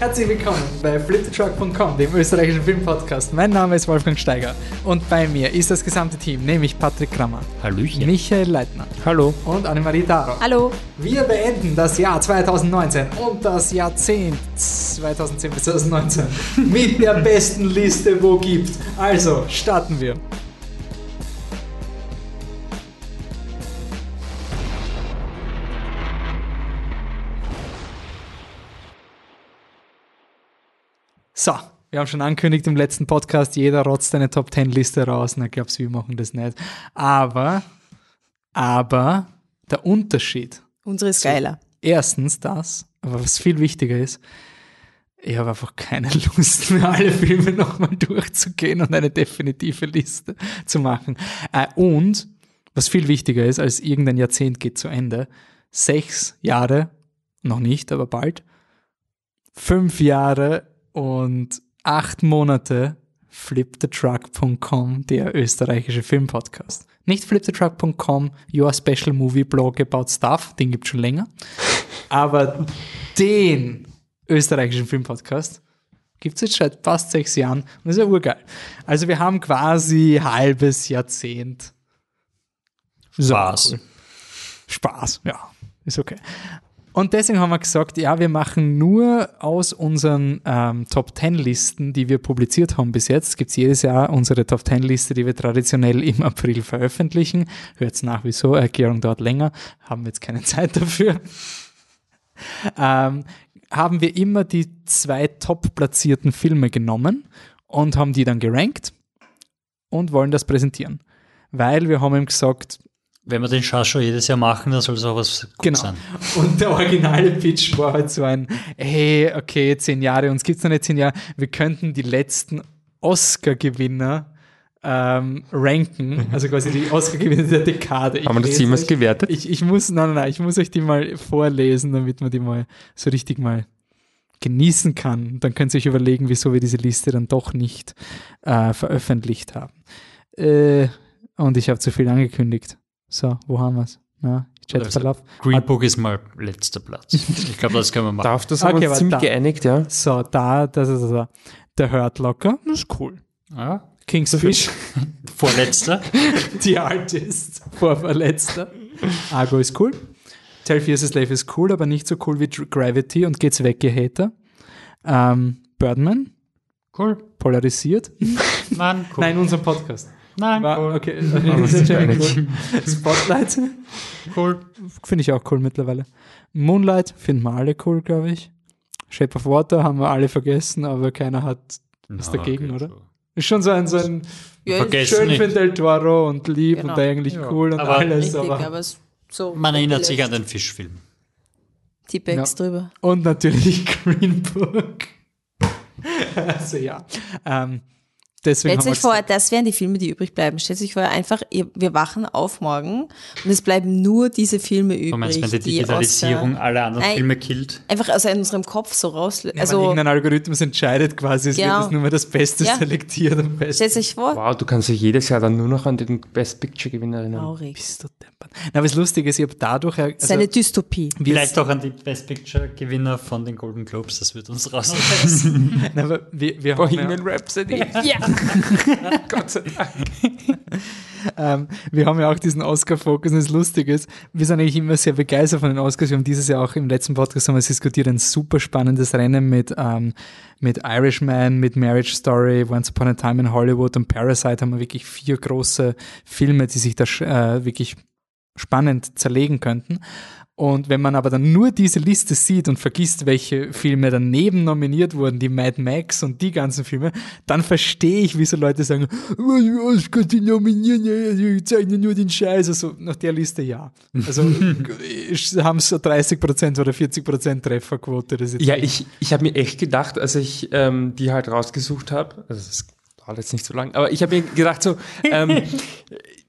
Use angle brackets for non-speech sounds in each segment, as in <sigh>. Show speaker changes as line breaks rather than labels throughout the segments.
Herzlich willkommen bei flipthetruck.com, dem österreichischen Filmpodcast. Mein Name ist Wolfgang Steiger und bei mir ist das gesamte Team, nämlich Patrick Krammer,
Hallöchen.
Michael Leitner
Hallo.
und Annemarie Daro.
Hallo.
Wir beenden das Jahr 2019 und das Jahrzehnt 2010 bis 2019 <laughs> mit der besten Liste, wo gibt. Also, starten wir. Wir haben schon angekündigt im letzten Podcast, jeder rotzt eine Top 10 Liste raus. Na, glaubst wir machen das nicht. Aber, aber, der Unterschied
Unsere ist geiler.
erstens das, aber was viel wichtiger ist, ich habe einfach keine <laughs> Lust mehr, alle Filme nochmal durchzugehen und eine definitive Liste zu machen. Äh, und was viel wichtiger ist, als irgendein Jahrzehnt geht zu Ende, sechs Jahre, noch nicht, aber bald, fünf Jahre und acht Monate flipthetruck.com, der österreichische Filmpodcast. Nicht flipthetruck.com, your special movie blog about stuff, den gibt schon länger. Aber den österreichischen Filmpodcast gibt es jetzt seit fast sechs Jahren und das ist ja urgeil. Also wir haben quasi halbes Jahrzehnt.
Spaß.
Cool. Spaß, ja, ist okay. Und deswegen haben wir gesagt, ja, wir machen nur aus unseren ähm, Top 10 Listen, die wir publiziert haben bis jetzt, gibt es jedes Jahr unsere Top 10 Liste, die wir traditionell <laughs> im April veröffentlichen. Hört nach wieso, Erklärung dauert länger, haben wir jetzt keine <laughs> Zeit dafür. ähm, haben wir immer die zwei top platzierten Filme genommen und haben die dann gerankt und wollen das präsentieren. Weil wir haben ihm gesagt,
Wenn wir den Schatz schon jedes Jahr machen, dann soll es auch was gut
Genau.
sein.
Und der originale Pitch war halt so ein, hey, okay, zehn Jahre, uns gibt's noch nicht zehn Jahre, wir könnten die letzten Oscar-Gewinner ähm, ranken, also quasi die Oscar-Gewinner der Dekade. Ich
Haben wir das jemals gewertet?
Ich, ich muss, nein, nein, nein, ich muss euch die mal vorlesen, damit man die mal so richtig mal genießen kann. Dann könnt ihr euch überlegen, wieso wir diese Liste dann doch nicht äh, veröffentlicht haben. Äh, und ich habe zu viel angekündigt. So, wo haben wir's? Ja, ich chat
Also-. Green Book ist mal letzter Platz. Ich glaube, das können wir machen.
Darf das haben
Okay,
wir ziemlich
da-
geeinigt, ja?
So, da, das ist also der Hurt Locker, das ist cool.
Ja.
King's Fish, <laughs>
Vorletzter. <laughs>
The Artist, Vorverletzter. Argo ist cool. Tell Fears a Slave ist cool, aber nicht so cool wie Gravity und geht's weg, ihr Hater. Ähm, Birdman,
Cool.
polarisiert. <laughs>
Nein, cool.
Nein, in unserem Podcast.
Nein,
War,
cool.
okay, <laughs>
einig.
cool. Spotlight
cool.
finde ich auch cool mittlerweile. Moonlight finden wir alle cool, glaube ich. Shape of Water haben wir alle vergessen, aber keiner hat was dagegen, oder? Ist schon so ein, so ein
Ja,
Vergessen
schön für Del Toro und lieb
Genau.
und eigentlich
Ja.
cool und
Aber-
alles.
richtig,
Aber
aber so.
Man erinnert sich an den Fischfilm.
T-Bags drüber.
und natürlich <laughs> Green Book. <laughs> also ja. Ähm, deswegen
Stellt euch vor,
gesagt,
das wären die Filme, die übrig bleiben. Stellt euch vor, einfach, wir wachen auf morgen und es bleiben nur diese Filme übrig.
Du meinst, wenn die
die
Digitalisierung
Oscar-
alle anderen
Nein.
Filme killt?
einfach aus unserem Kopf so raus.
ja, wenn
also,
irgendein Algorithmus entscheidet quasi, es
Genau.
wird es nur mehr das Beste
Ja.
selektiert am besten.
stellt euch vor,
Wow, du kannst dich jedes Jahr dann nur noch an den Best Picture Gewinner erinnern.
traurig.
Bist du deppert. Na, was lustig ist, ich habe dadurch,
Das ist eine Dystopie.
wir-
Vielleicht auch an die Best Picture Gewinner von den Golden Globes. Das wird uns <laughs> rausreißen.
Bohemian Rhapsody.
Ja. <laughs>
Gott sei Dank.
Ähm, wir haben ja auch diesen Oscar-Fokus und das Lustige ist, wir sind eigentlich immer sehr begeistert von den Oscars. Wir haben dieses Jahr auch im letzten Podcast haben wir diskutiert, ein super spannendes Rennen mit, ähm, mit Irishman, mit Marriage Story, Once Upon a Time in Hollywood und Parasite haben wir wirklich vier große Filme, die sich da äh, wirklich spannend zerlegen könnten. Und wenn man aber dann nur diese Liste sieht und vergisst, welche Filme daneben nominiert wurden, die Mad Max und die ganzen Filme, dann verstehe ich, wieso Leute sagen, "Oh, die Oscar, die nominieren, die zeigen nur den Scheiß. Also nach der Liste ja. Also <laughs> haben es so 30% oder 40% Trefferquote. Das
Ja, ich, ich habe mir echt gedacht, als ich ähm, die halt rausgesucht habe, also das dauert jetzt nicht so lang, aber ich habe mir gedacht so, ähm, <laughs>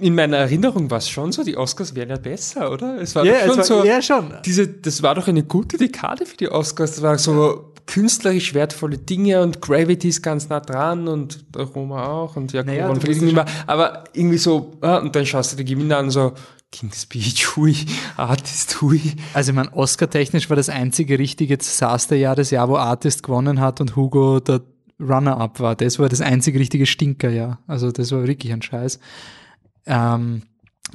in meiner Erinnerung war es schon so, die Oscars wären ja besser, oder? Es war
ja,
doch
es
schon
war,
so,
ja, schon.
diese, das war doch eine gute Dekade für die Oscars. Das war so künstlerisch wertvolle Dinge und Gravity ist ganz nah dran und Roma auch und ja,
Naja,
nicht mehr. Aber irgendwie so, ah, und dann schaust du die Gewinner an, so King's Speech, hui, Artist, hui.
Also ich meine, Oscar-technisch war das einzige richtige Desasterjahr das Jahr, wo Artist gewonnen hat und Hugo der Runner-Up war. Das war das einzige richtige Stinkerjahr. Also das war wirklich ein Scheiß. Ähm,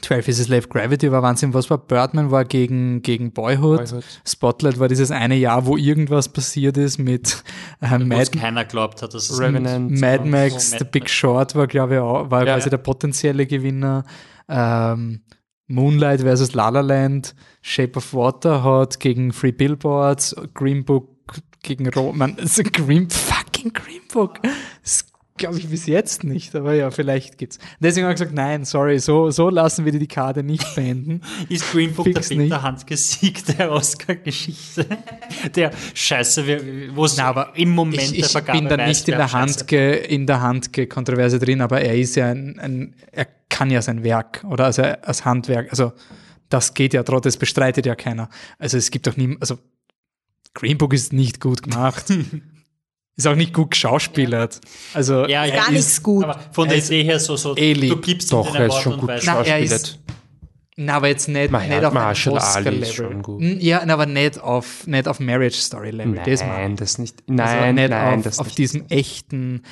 12 is a Slave Gravity war Wahnsinn. Was war? Birdman war gegen, gegen Boyhood.
Boyhood.
Spotlight war dieses eine Jahr, wo irgendwas passiert ist mit äh, Mad,
keiner glaubt hat, dass es
Revenant.
Mad Max,
so.
The Big Short war, glaube ich, auch, war
Ja,
quasi
ja.
der potenzielle Gewinner. Ähm, Moonlight versus La La Land, Shape of Water hat gegen Free Billboards, Green Book gegen Roman, also <laughs> Green, fucking Green Book. Das glaube ich bis jetzt nicht, aber ja, vielleicht geht's. Deswegen habe ich gesagt, nein, sorry, so, so lassen wir die Dekade nicht beenden. <laughs>
Ist Green Book der
Fix
Peter
nicht.
Handgesieg der Oscar-Geschichte? <laughs> Der Scheiße, wo es
aber
im Moment
ich,
der
ich
Vergabe
bin da nicht in der. Handge, in der Handge-Kontroverse drin, aber er ist ja ein, ein, er kann ja sein Werk oder also als Handwerk, also das geht ja trotzdem, das bestreitet ja keiner. Also es gibt doch nie, also Green Book ist nicht gut gemacht. <laughs> ist auch nicht gut geschauspielert. Also
Ja,
Gar nichts gut.
Aber von der
Er
Idee her so, so
lieb.
du gibst
Doch, er ist schon gut
er
geschauspielert.
Na, aber jetzt nicht,
Mar-
nicht auf
Marshall Ali schon gut.
Hm, Ja, aber nicht auf, nicht auf Marriage Story Level. das mal.
Nein, das nicht.
Also
Nein,
nicht
nein,
auf,
das
auf
nicht.
diesem echten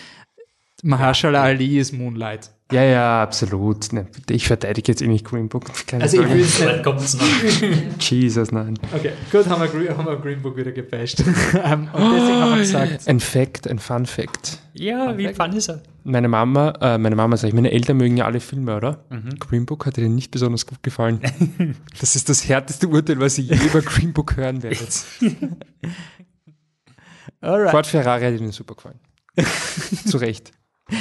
Mahershala Ali ist Moonlight.
Ja, ja, absolut. Ne, Ich verteidige jetzt eh nicht Green Book. Keine
Also ich
Sorge.
will
weit kommt's noch. <laughs>
Jesus, nein.
Okay, gut, haben wir, Green- haben wir Green Book wieder gebasht. <laughs> Ähm, und deswegen haben wir gesagt,
Ein Fact, ein Fun Fact.
Ja, wie fun ist er?
Meine Mama, äh, meine Mama sag ich, meine Eltern mögen ja alle Filme, oder?
Mhm.
Green Book hat ihnen nicht besonders gut gefallen. <laughs> das ist das härteste Urteil, was ich je über Green Book hören werde.
alright.
Ford Ferrari hat ihnen super gefallen. Zu Recht.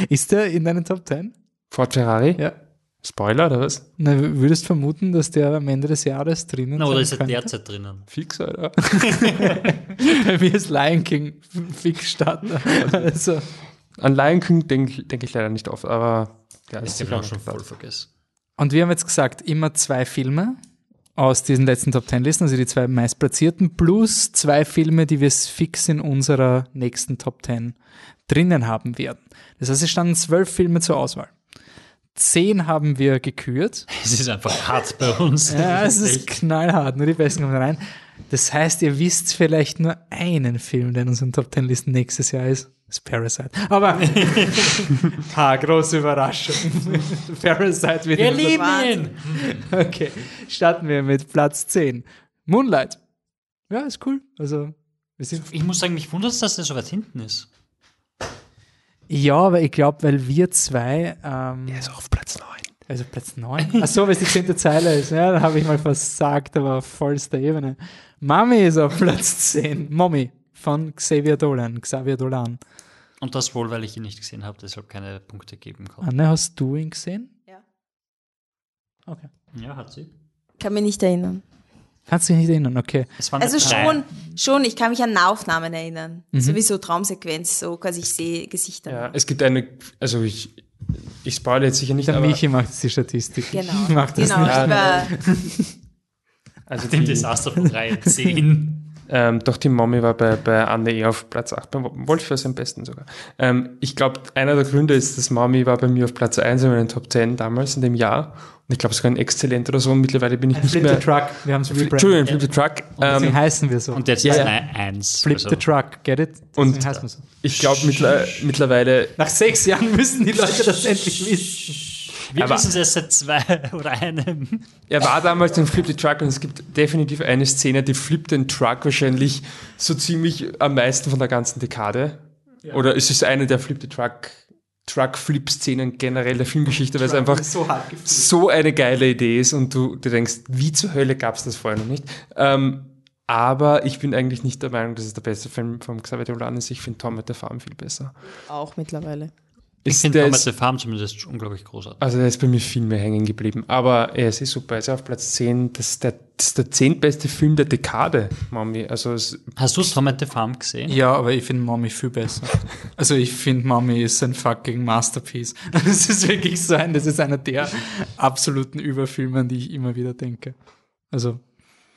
Ist der in deinen Top 10?
Ford Ferrari?
Ja.
Spoiler oder was?
Na, würdest vermuten, dass der am Ende des Jahres drinnen
Na, oder ist er
könnte?
derzeit drinnen?
Fix, oder? <laughs>
Bei mir ist Lion King fix Starter. <laughs> Also,
An Lion King denke denk ich leider nicht oft, aber ja,
dem
sicher
auch schon voll vergessen.
und wir haben jetzt gesagt, immer zwei Filme aus diesen letzten Top 10 Listen, also die zwei meistplatzierten, plus zwei Filme, die wir fix in unserer nächsten Top 10 drinnen haben werden. Das heißt, es standen zwölf Filme zur Auswahl. Zehn haben wir gekürt. <laughs>
Es ist einfach hart bei uns.
Ja, es ist knallhart, nur die Besten kommen rein. Das heißt, ihr wisst vielleicht nur einen Film, der in unseren Top 10 Listen nächstes Jahr ist. Das ist Parasite. Aber, <laughs> ha, große Überraschung. <laughs> Parasite wird
Wir lieben ihn!
Okay, starten wir mit Platz 10. Moonlight. Ja, ist cool. Also, wir sind
Ich muss sagen, mich wundert es, dass der so weit hinten ist.
Ja, aber ich glaube, weil wir zwei, ähm,
Er ist auf Platz 9.
also Platz 9. Achso, weil es die zehnte Zeile ist. Ja, da habe ich mal versagt, aber auf vollster Ebene. Mami ist auf Platz 10. Mommy von Xavier Dolan. Xavier Dolan.
Und das wohl, weil ich ihn nicht gesehen habe, deshalb keine Punkte geben kann.
Anne, hast du ihn gesehen?
Ja.
Okay.
Ja, hat sie.
Kann mich nicht erinnern.
Kannst du dich nicht erinnern? Okay.
Es waren
Also schon, schon, ich kann mich an Nahaufnahmen erinnern.
Mhm.
Sowieso Traumsequenz, so quasi ich sehe Gesichter.
Ja, es gibt eine, also ich, ich spoilere jetzt sicher nicht,
Der
aber
Michi macht jetzt die Statistik.
Genau.
Ich mach das
genau.
nicht.
Also
Dem Desaster von Reihe 10.
ähm, doch die Mommy war bei, bei Anne eh auf Platz 8, beim Wolfsverse am besten sogar. Ähm, ich glaube, einer der Gründe ist, dass Mommy war bei mir auf Platz 1 in meinen Top 10 damals in dem Jahr. Und ich glaube sogar ein Exzellent oder so. Und mittlerweile bin ich nicht
Flip
mehr.
the Truck. Wir haben es
Entschuldigung, Flip the Truck.
Deswegen
Ähm,
heißen wir so.
Und jetzt
Ja,
ist
ja.
eine 1.
Flip
also,
the Truck. Get it? Deswegen
Und-
heißen wir so.
ich glaube mittler, mittlerweile
Nach sechs Jahren müssen die Leute das endlich wissen.
Wir wissen es erst seit zwei <laughs> oder einem.
Er war damals ein Flip the Truck und es gibt definitiv eine Szene, die Flip den Truck wahrscheinlich so ziemlich am meisten von der ganzen Dekade. Oder es ist eine der Flip the Truck, Truck-Flip-Szenen generell der Filmgeschichte, weil es einfach
so
so eine geile Idee ist und du dir denkst, wie zur Hölle gab es das vorher noch nicht. Ähm, aber ich bin eigentlich nicht der Meinung, dass es der beste Film vom Xavier Dolan ist. Ich finde Tom at the Farm viel besser.
auch mittlerweile.
Ich
Ist
finde
der
Thomas
ist-
the Farm zumindest unglaublich großartig.
Also der ist bei mir viel mehr hängen geblieben. Aber er ist eh super. Er ist auf Platz 10. Das ist der, das ist der zehntbeste Film der Dekade, Mami. Also es,
Hast du Thomas the Farm gesehen?
Ja, aber ich finde Mommy viel besser. Also ich finde Mommy ist ein fucking Masterpiece. <laughs> Es ist wirklich so ein, das ist einer der absoluten Überfilme, an die ich immer wieder denke. Also,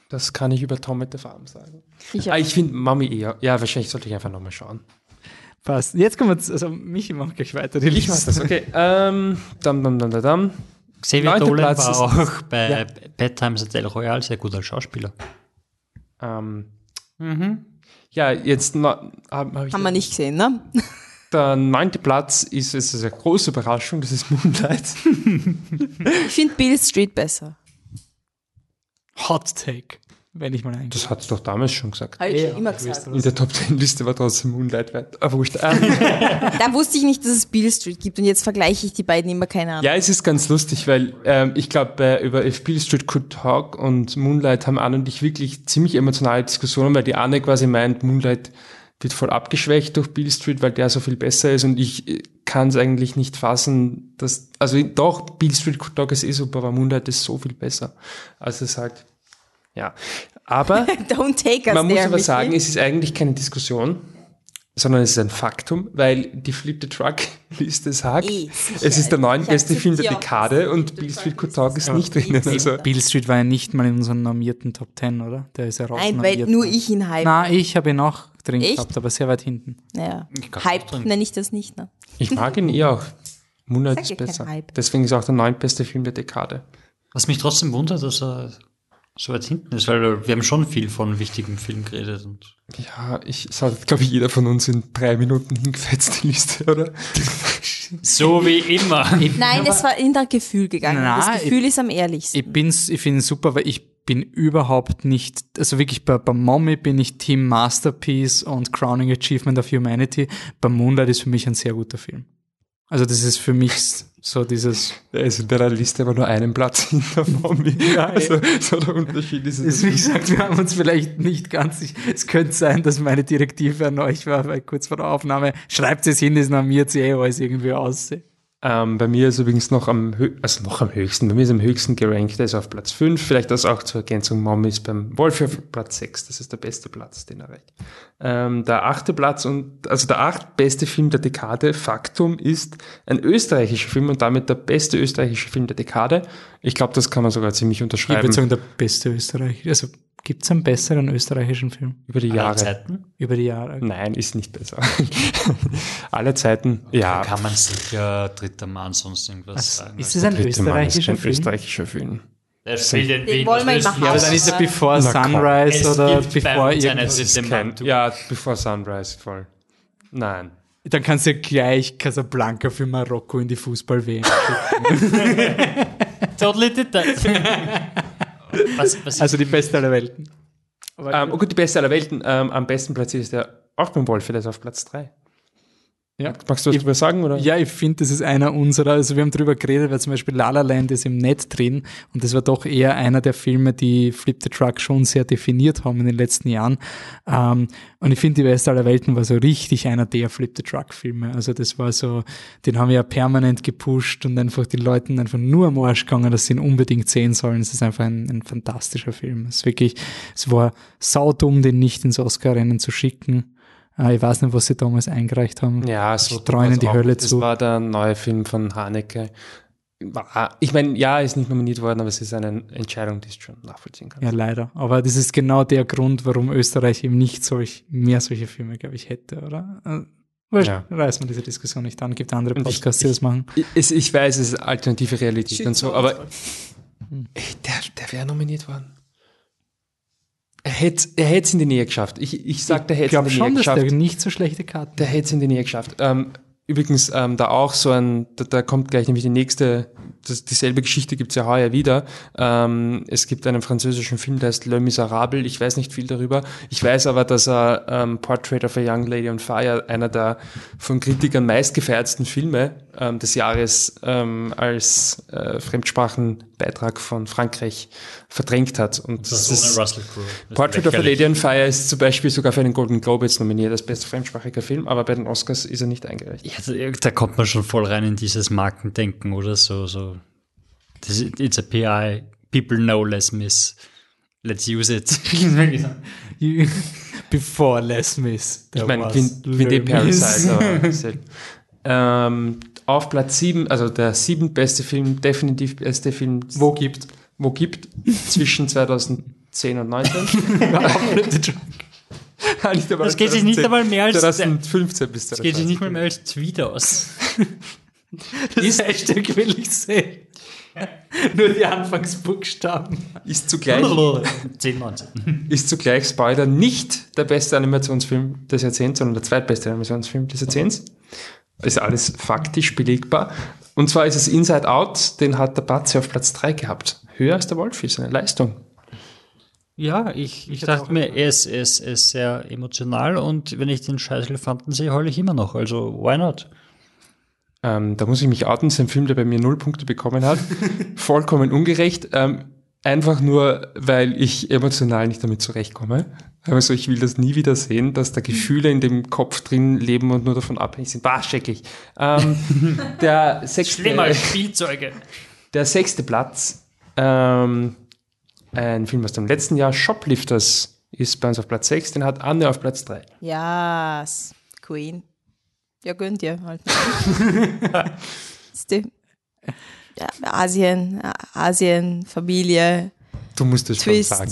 das kann ich über Tom at the Farm sagen.
Ich
Ah, ich finde Mami eher. Ja, wahrscheinlich sollte ich einfach nochmal schauen.
Passt. Jetzt kommen wir zu, also Michi macht gleich weiter die
Ich mach das, okay. Ähm, dam, dam, dam, dam, dam.
Xavier Dolan
Platz
war auch bei Bad Times at El Royale sehr gut als Schauspieler.
Ähm, Ja, jetzt hab, hab ich
Haben wir nicht gesehen, ne? <laughs>
der neunte Platz ist, ist eine große Überraschung, das ist Moonlight.
Ich finde Bill Street besser.
Hot Take, wenn ich mal eingehe.
Das hat es doch damals schon gesagt.
Habe ich
Ja,
schon immer gesagt.
In der Top 10 Liste war trotzdem Moonlight weit. Aber wurscht. Ähm, <laughs>
Da wusste ich nicht, dass es Bill Street gibt und jetzt vergleiche ich die beiden immer keine Ahnung.
ja, es ist ganz lustig, weil ähm, ich glaube, äh, über If Beale Street Could Talk und Moonlight haben Anne und ich wirklich ziemlich emotionale Diskussionen, weil die Anne quasi meint, Moonlight wird voll abgeschwächt durch Beale Street, weil der so viel besser ist und ich äh, kann es eigentlich nicht fassen, dass, also doch, Beale Street Could Talk ist eh super, aber Moonlight ist so viel besser. Also es ist halt, ja. Aber <laughs>
Don't take us
Man muss
there,
aber
Michi.
sagen, es ist eigentlich keine Diskussion, sondern es ist ein Faktum, weil die Flip the Truck <laughs> Liste sagt,
sicher.
es ist der neuntbeste
Ich
Film der Dekade und Bill Street Could
ist.
Talk ist nicht drinnen. Also,
Bill Street war ja nicht mal in unseren normierten Top 10, oder? Der ist ja raus.
Nein, weil nur ich ihn hype.
Na, ich habe ihn auch drin
Echt?
gehabt, aber sehr weit hinten.
Ja. Hype
drin.
nenne ich das nicht, ne?
ich mag ihn eh auch. Moonlight ist besser. Deswegen ist auch der neuntbeste Film der Dekade.
Was mich trotzdem wundert, dass er so weit hinten ist, weil wir haben schon viel von wichtigen Filmen geredet. Und
Ja, ich, es hat, glaube ich, jeder von uns in drei Minuten hingefetzt, die Liste, oder? <laughs>
so wie immer.
Nein, es war in das Gefühl gegangen.
Na,
das Gefühl ist am ehrlichsten.
Ich bin's, ich finde es super, weil ich bin überhaupt nicht, also wirklich bei, bei Mommy bin ich Team Masterpiece und Crowning Achievement of Humanity. Bei Moonlight ist für mich ein sehr guter Film. Also das ist für mich so dieses,
Er ist in der Liste aber nur einen Platz <laughs> hinter Mommy. also, so der Unterschied ist es.
wie gesagt, wir haben uns vielleicht nicht ganz, ich- es könnte sein, dass meine Direktive an euch war, weil kurz vor der Aufnahme, schreibt es hin, ist nach mir zu eh alles irgendwie aussehen.
Ähm, bei mir ist übrigens noch am, also noch am höchsten, bei mir ist am höchsten gerankt, der ist auf Platz 5, vielleicht das auch zur Ergänzung, Mom ist beim Wolf auf Platz 6, das ist der beste Platz, den er erreicht. Ähm, der achte Platz und, also der acht beste Film der Dekade, Faktum, ist ein österreichischer Film und damit der beste österreichische Film der Dekade. Ich glaube, das kann man sogar ziemlich
Ich
unterschreiben.
würde sagen, der beste Österreich. Also gibt es einen besseren österreichischen Film
über die
Aller
Jahre.
Zeiten
über die Jahre?
Nein, ist nicht besser. <laughs> Alle Zeiten, ja.
kann man sicher dritter Mann sonst irgendwas
Also,
sagen.
ist es ein
Dritte Mann ist
österreichischer Film?
österreichischer Film.
Der spielt in
Den wollen wir
Wien,
machen.
Ja, aber dann ist er Before
Na komm.
Sunrise
Es
oder Before irgendwas.
Kein, ja, Before Sunrise, voll. Nein.
Dann kannst du ja gleich Casablanca für Marokko in die Fußball-WM. <laughs>
Totally did that. <laughs> was, was
also die beste aller Welten.
Ähm, oh gut, die beste aller Welten. Ähm, am besten platziert ist der auch beim Wolf, der ist auf Platz 3.
Ja.
Magst du was
Ich-
drüber sagen? Oder?
Ja, ich finde, das ist einer unserer, also wir haben drüber geredet, weil zum Beispiel La La Land ist im Netz drin und das war doch eher einer der Filme, die Flip the Truck schon sehr definiert haben in den letzten Jahren. Ähm, und ich finde, die Beste aller Welten war so richtig einer der Flip the Truck Filme. Also das war so, den haben wir ja permanent gepusht und einfach die Leuten einfach nur am Arsch gegangen, dass sie ihn unbedingt sehen sollen. Es ist einfach ein, ein fantastischer Film. Es ist wirklich, es war saudumm, den nicht ins Oscar-Rennen zu schicken. Äh, ich weiß nicht, was sie damals eingereicht haben.
Ja, so
Streuen in die
auch.
Hölle
das
zu.
war der neue Film von Haneke. War- Ich meine, ja, er ist nicht nominiert worden, aber es ist eine Entscheidung, die ich schon nachvollziehen kann.
Ja, leider. Aber das ist genau der Grund, warum Österreich eben nicht solch, mehr solche Filme, glaube ich, hätte, oder? Äh, wurscht,
Ja.
reißen wir diese Diskussion nicht an. Gibt andere Podcasts, die das machen.
Ich, ich weiß, es ist alternative Realität
Shit,
und so,
so.
aber ey, der, der wäre nominiert worden. Er hätte er hätte es in die Nähe geschafft. Ich, ich sag, der
Ich
hätte es in
glaube
die Nähe
schon, dass
geschafft.
der nicht so schlechte Karten
Der hätte es in die Nähe geschafft. Ähm, übrigens, ähm, da auch so ein, da, da kommt gleich nämlich die nächste, das, dieselbe Geschichte gibt's ja heuer wieder. Ähm, es gibt einen französischen Film, der heißt Le Miserable. Ich weiß nicht viel darüber. Ich weiß aber, dass er ähm, Portrait of a Young Lady on Fire, einer der von Kritikern meistgefeiertsten Filme ähm, des Jahres ähm, als äh, Fremdsprachenbeitrag von Frankreich verdrängt hat. Und
das
das ist,
Russell Crowe.
Portrait of a. Lady on Fire ist zum Beispiel sogar für einen Golden Globe jetzt nominiert als bester fremdsprachiger Film, aber bei den Oscars ist er nicht eingereicht.
Ja, da, da kommt man schon voll rein in dieses Markendenken oder so. so. Das, ist- it's a PI. People know Les Mis. Let's use it. <laughs>
Before Les Mis.
Ich meine, Queen Day Parasite. aber <laughs> selten. ähm, auf Platz 7, also der siebentbeste Film, definitiv beste Film,
Wo gibt?
wo gibt, zwischen 2010 und 19. Ah, nicht einmal
Das geht sich nicht
2010,
einmal mehr als-
2015 bis
Das geht sich nicht mal mehr als Tweet aus. <laughs>
Das Hashtag will ich sehen. Nur die Anfangsbuchstaben.
Ist zugleich, <laughs>
10, 19.
ist zugleich Spoiler nicht der beste Animationsfilm des Jahrzehnts, sondern der zweitbeste Animationsfilm des Jahrzehnts. Ist alles faktisch belegbar. Und zwar ist es Inside Out, den hat der Batze auf Platz 3 gehabt. Höher als der Wolfi, seine Leistung.
Ja, ich, ich dachte mir, er ist, er, ist, er ist sehr emotional und wenn ich den scheiß Elefanten sehe, heule ich immer noch. Also, why not?
Ähm, da muss ich mich outen, das ist ein Film, der bei mir null Punkte bekommen hat. <laughs> Vollkommen ungerecht. Ähm, einfach nur, weil ich emotional nicht damit zurechtkomme. Also ich will das nie wieder sehen, dass da Gefühle in dem Kopf drin leben und nur davon abhängig sind. Bah, schrecklich. Ähm, <laughs> der, sechste,
Schlimmer, Spielzeuge.
der sechste Platz, ähm, ein Film aus dem letzten Jahr, Shoplifters, ist bei uns auf Platz 6, den hat Anne auf Platz 3.
Ja, Queen. Ja, gönnt ihr halt. <laughs> Ja, Asien, Asien, Familie,
Du musst es schon
Twist.
sagen.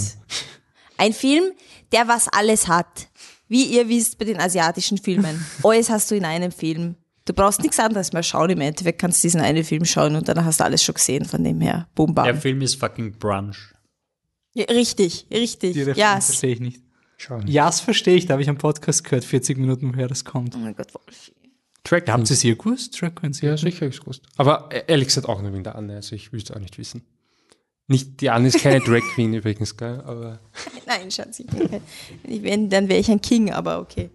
Ein Film, der was alles hat. Wie ihr wisst bei den asiatischen Filmen. <laughs> Alles hast du in einem Film. Du brauchst nichts anderes mehr schauen. Im Endeffekt kannst du diesen einen Film schauen und dann hast du alles schon gesehen von dem her. Boom, bam.
Der Film ist fucking Brunch.
Ja, richtig, richtig.
Die
Ja.
Referenz verstehe ich nicht.
Schauen.
Ja, das verstehe ich, da habe ich am Podcast gehört, 40 Minuten, woher das kommt.
Oh mein Gott, Wolfi.
Track
Habt ihr es hier gewusst? Track Queen,
Ja, sicher, ich gewusst. Aber äh, ehrlich gesagt auch nur wegen der Anne, also ich wüsste auch nicht wissen. Nicht, die Anne ist keine <laughs> Drag Queen übrigens, gell? Aber <laughs>
Nein, Schatz, ich bin kein, wenn ich, wenn, dann wäre ich ein King, aber okay.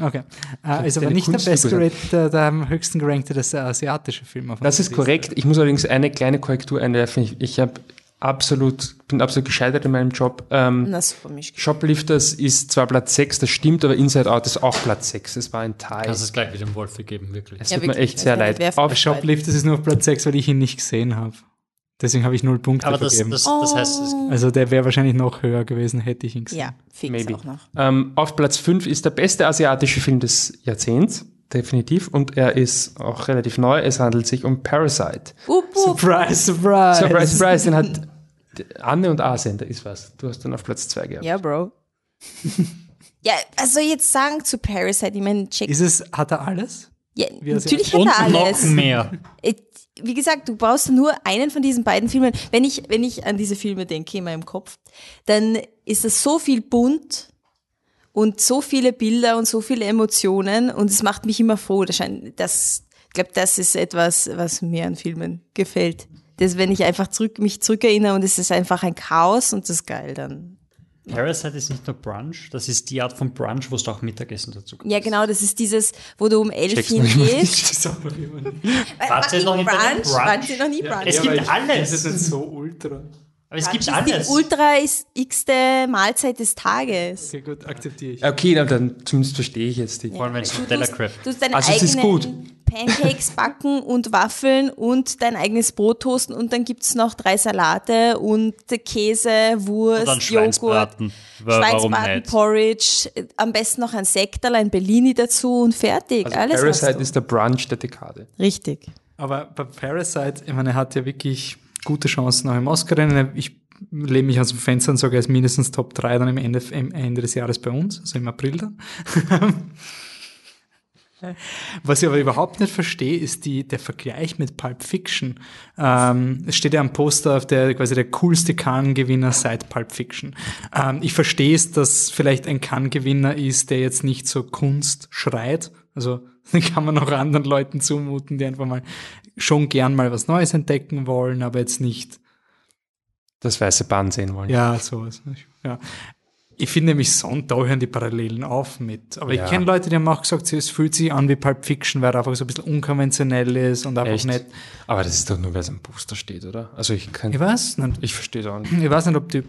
Okay. Äh, ist aber nicht der
Kunst
bestgeratete, der, der am höchsten gerankte, das ist der asiatische Film. auf
das ist korrekt. Ich muss allerdings eine kleine Korrektur einwerfen. Ich, ich habe absolut, bin absolut gescheitert in meinem Job. Ähm,
Na super, mich.
Shoplifters ist zwar Platz 6, das stimmt, aber Inside Out ist auch Platz 6. Es war ein Teil.
Kannst es gleich wieder dem Wolf geben, wirklich.
Es
Ja,
tut mir
wirklich,
echt sehr leid. Auf,
Liste. Shoplift, das ist nur auf Platz 6, weil ich ihn nicht gesehen habe. Deswegen habe ich null Punkte
Aber das,
vergeben.
das, das heißt, es-
also der wäre wahrscheinlich noch höher gewesen, hätte ich ihn gesehen.
Ja, fix
Maybe.
auch noch.
ähm, auf Platz 5 ist der beste asiatische Film des Jahrzehnts. Definitiv. Und er ist auch relativ neu. Es handelt sich um Parasite.
Up, up.
Surprise, surprise.
Surprise, surprise, den hat <laughs> Anne und Asien, da ist was. Du hast dann auf Platz 2 gehabt.
Ja, Bro. <laughs> ja, also jetzt sagen zu Parasite, ich meine, check.
Ist es, hat er alles?
Ja, natürlich hat er alles.
noch mehr.
Äh, Wie gesagt, du brauchst nur einen von diesen beiden Filmen. Wenn ich, wenn ich an diese Filme denke in meinem Kopf, dann ist es so viel bunt und so viele Bilder und so viele Emotionen und es macht mich immer froh. Das, scheint- das, ich glaube, das ist etwas, was mir an Filmen gefällt. Das, wenn ich einfach zurück, mich zurückerinnere und es ist einfach ein Chaos und das ist geil, dann
Parasite ist nicht nur Brunch, das ist die Art von Brunch, wo du auch Mittagessen dazu kannst.
Ja, genau, das ist dieses, wo du um elf hingehst.
Wart ihr noch dem
Brunch?
Brunch?
Wart ihr noch nie Brunch?
Es gibt alles.
Das ist nicht so ultra.
Aber es gibt alles.
die ultra ist x-te Mahlzeit des Tages.
Okay, gut, akzeptiere ich.
Okay, na, dann zumindest verstehe ich jetzt die.
Vor allem, wenn es Nutella Crepe.
du deine
Also es ist gut.
Pancakes <laughs> backen und Waffeln und dein eigenes Brot toasten und dann gibt's noch drei Salate und Käse, Wurst,
Und dann
Joghurt,
Schweinsbraten.
Porridge, am besten noch ein Sektal, ein Bellini dazu und fertig.
Also
Alles hast
Parasite
du.
ist der Brunch der Dekade.
Richtig.
Aber bei Parasite, ich meine, er hat ja wirklich gute Chancen auch im Oscar-Rennen. Ich lehne mich aus dem Fenster und sage, er ist mindestens Top 3 dann im Ende, im Ende des Jahres bei uns, also im April dann. <laughs> Was ich aber überhaupt nicht verstehe, ist die, der Vergleich mit Pulp Fiction. Ähm, es steht ja am Poster auf der quasi der coolste Cannes-Gewinner seit Pulp Fiction. Ähm, ich verstehe es, dass vielleicht ein Cannes-Gewinner ist, der jetzt nicht so Kunst schreit. Also den <laughs> kann man auch anderen Leuten zumuten, die einfach mal schon gern mal was Neues entdecken wollen, aber jetzt nicht
Das weiße Band sehen wollen.
ja, sowas. Ja. Ich finde nämlich da hören die Parallelen auf mit. Aber
Ja.
ich kenne Leute, die haben auch gesagt, es fühlt sich an wie Pulp Fiction, weil er einfach so ein bisschen unkonventionell ist und einfach
Echt?
nicht.
Aber das ist doch nur, weil es am Poster steht, oder? Also ich kann.
Ich weiß nicht.
Ich verstehe da nicht.
Ich weiß nicht, ob die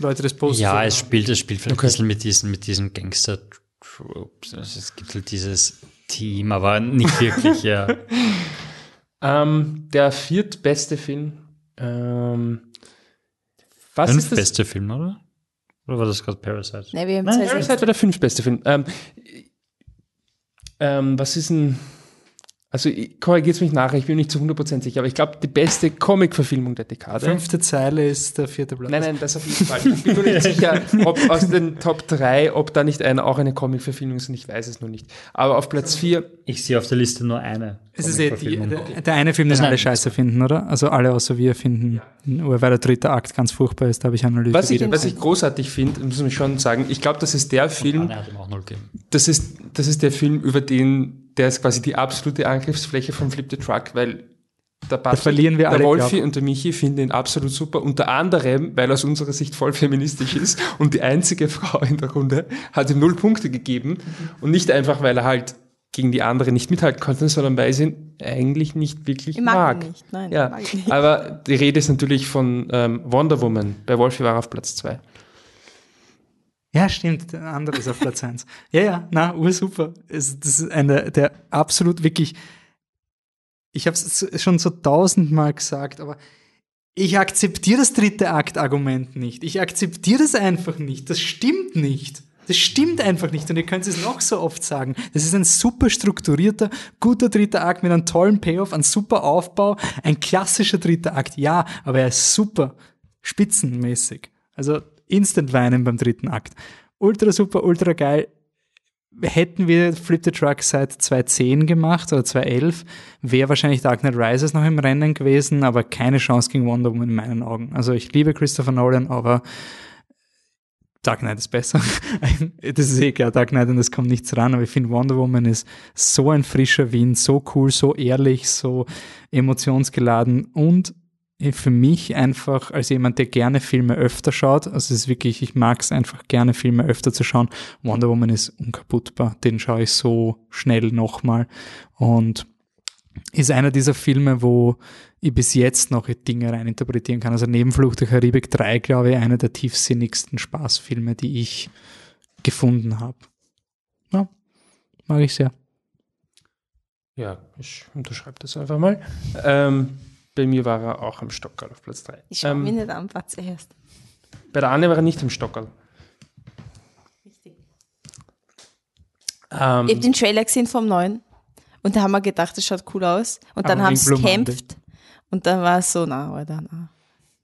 Leute das posten.
Ja, es spielt, es spielt vielleicht
Okay.
ein bisschen mit diesen, mit diesen Gangster-Tropes. Also es gibt halt dieses Team, aber nicht wirklich, ja. <laughs>
Ähm, der viertbeste Film. Ähm, was
Fünf
ist das?
beste Film, oder? Oder war das gerade Parasite?
Ne, wir haben
Nein,
Parasite war der fünftbeste Film. Ähm, ähm, was ist ein. Also korrigiert mich nachher, ich bin nicht zu 100% sicher, aber ich glaube, die beste Comic-Verfilmung der Dekade.
Fünfte Zeile ist der vierte Platz.
Nein, nein, das auf jeden Fall. Ich bin nur nicht sicher, ob aus den Top 3, ob da nicht einer auch eine Comic-Verfilmung ist und ich weiß es nur nicht. Aber auf Platz 4,
Ich sehe auf der Liste nur eine.
Es ist eh die, der, der eine Film, den
Das
alle
nein.
scheiße finden, oder? Also alle außer wir finden, nur weil der dritte Akt ganz furchtbar ist, da habe ich Analyse
was ich, was ich großartig finde, muss ich schon sagen, ich glaube, das ist der Film,
Anne hat ihm auch null gegeben.
das ist, das ist der Film, über den, der ist quasi die absolute Angriffsfläche von Flip the Truck, weil der, Patrick,
verlieren wir
der
alle
Wolfi
Glauben.
und der Michi finden ihn absolut super, unter anderem, weil er aus unserer Sicht voll feministisch ist und die einzige <laughs> Frau in der Runde hat ihm null Punkte gegeben und nicht einfach, weil er halt gegen die andere nicht mithalten konnte, sondern weil sie ihn eigentlich nicht wirklich
Ich mag,
mag.
nicht. Nein,
Ja,
mag nicht.
aber die Rede ist natürlich von ähm, Wonder Woman. Bei Wolfi war er auf Platz zwei.
Ja, stimmt, der andere ist auf Platz 1. Ja, ja, na, ursuper. Das ist einer der absolut wirklich, ich habe es schon so tausendmal gesagt, aber ich akzeptiere das dritte Akt-Argument nicht. Ich akzeptiere das einfach nicht. Das stimmt nicht. Das stimmt einfach nicht und ihr könnt es noch so oft sagen. Das ist ein super strukturierter, guter dritter Akt mit einem tollen Payoff, einem super Aufbau, ein klassischer dritter Akt. Ja, aber er ist super spitzenmäßig. Also instant weinen beim dritten Akt. Ultra super, ultra geil. Hätten wir Flip the Truck seit 2010 gemacht oder 2011, wäre wahrscheinlich Dark Knight Rises noch im Rennen gewesen, aber keine Chance gegen Wonder Woman in meinen Augen. Also ich liebe Christopher Nolan, aber Dark Knight ist besser. <laughs> das ist eh klar, Dark Knight und es kommt nichts ran, aber ich finde Wonder Woman ist so ein frischer Wind, so cool, so ehrlich, so emotionsgeladen und für mich einfach als jemand, der gerne Filme öfter schaut, also es ist wirklich, ich mag es einfach gerne Filme öfter zu schauen. Wonder Woman ist unkaputtbar, den schaue ich so schnell nochmal und ist einer dieser Filme, wo ich bis jetzt noch Dinge reininterpretieren kann. Also neben Flucht der Karibik 3, glaube ich, einer der tiefsinnigsten Spaßfilme, die ich gefunden habe. Ja, mag ich sehr.
Ja, ich unterschreibe das einfach mal. Ähm, bei mir war er auch am Stockerl auf Platz 3.
Ich schaue
Ähm,
mich nicht an, was zuerst.
bei der Anne war er nicht am Stockerl. Ähm,
Ich habe den Trailer gesehen vom neuen und da haben wir gedacht, das schaut cool aus. Und dann haben sie gekämpft und dann war es so, na, Alter, na.